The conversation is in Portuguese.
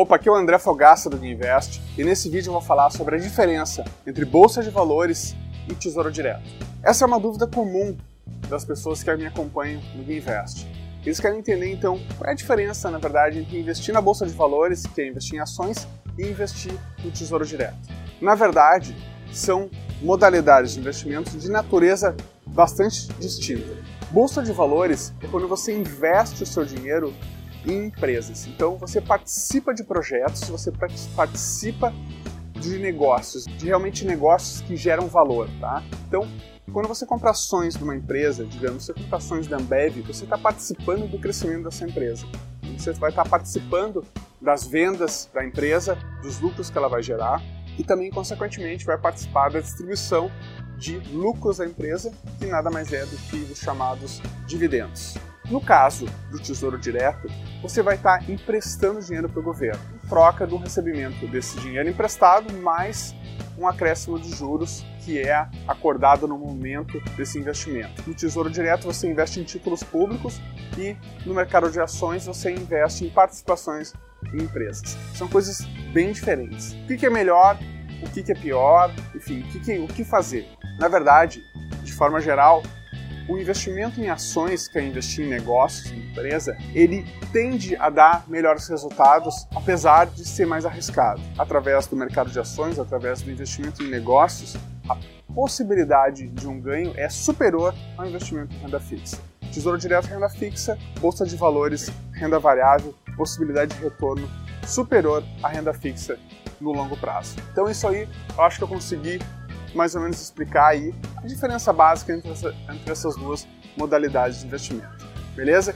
Opa, aqui é o André Fogaça do Guinvest e nesse vídeo eu vou falar sobre a diferença entre bolsa de valores e tesouro direto. Essa é uma dúvida comum das pessoas que me acompanham no Guinvest. Eles querem entender então qual é a diferença, na verdade, entre investir na bolsa de valores, que é investir em ações, e investir no tesouro direto. Na verdade, são modalidades de investimento de natureza bastante distinta. Bolsa de valores é quando você investe o seu dinheiro em empresas. Então você participa de projetos, você participa de negócios, de realmente negócios que geram valor, tá? Então, quando você compra ações de uma empresa, digamos, você compra ações da Ambev, você está participando do crescimento dessa empresa. Você vai estar participando das vendas da empresa, dos lucros que ela vai gerar e também, consequentemente, vai participar da distribuição de lucros da empresa, que nada mais é do que os chamados dividendos. No caso do Tesouro Direto, você vai estar emprestando dinheiro para o governo, em troca do recebimento desse dinheiro emprestado, mais um acréscimo de juros que é acordado no momento desse investimento. No Tesouro Direto você investe em títulos públicos e no mercado de ações você investe em participações em empresas. São coisas bem diferentes. O que é melhor? O que é pior? Enfim, o que, o que fazer? Na verdade, de forma geral, o investimento em ações, que é investir em negócios, em empresa, ele tende a dar melhores resultados, apesar de ser mais arriscado. Através do mercado de ações, através do investimento em negócios, a possibilidade de um ganho é superior ao investimento em renda fixa. Tesouro direto, renda fixa, bolsa de valores, renda variável, possibilidade de retorno superior à renda fixa no longo prazo. Então isso aí, eu acho que eu consegui mais ou menos explicar aí a diferença básica entre, essa, entre essas duas modalidades de investimento. Beleza?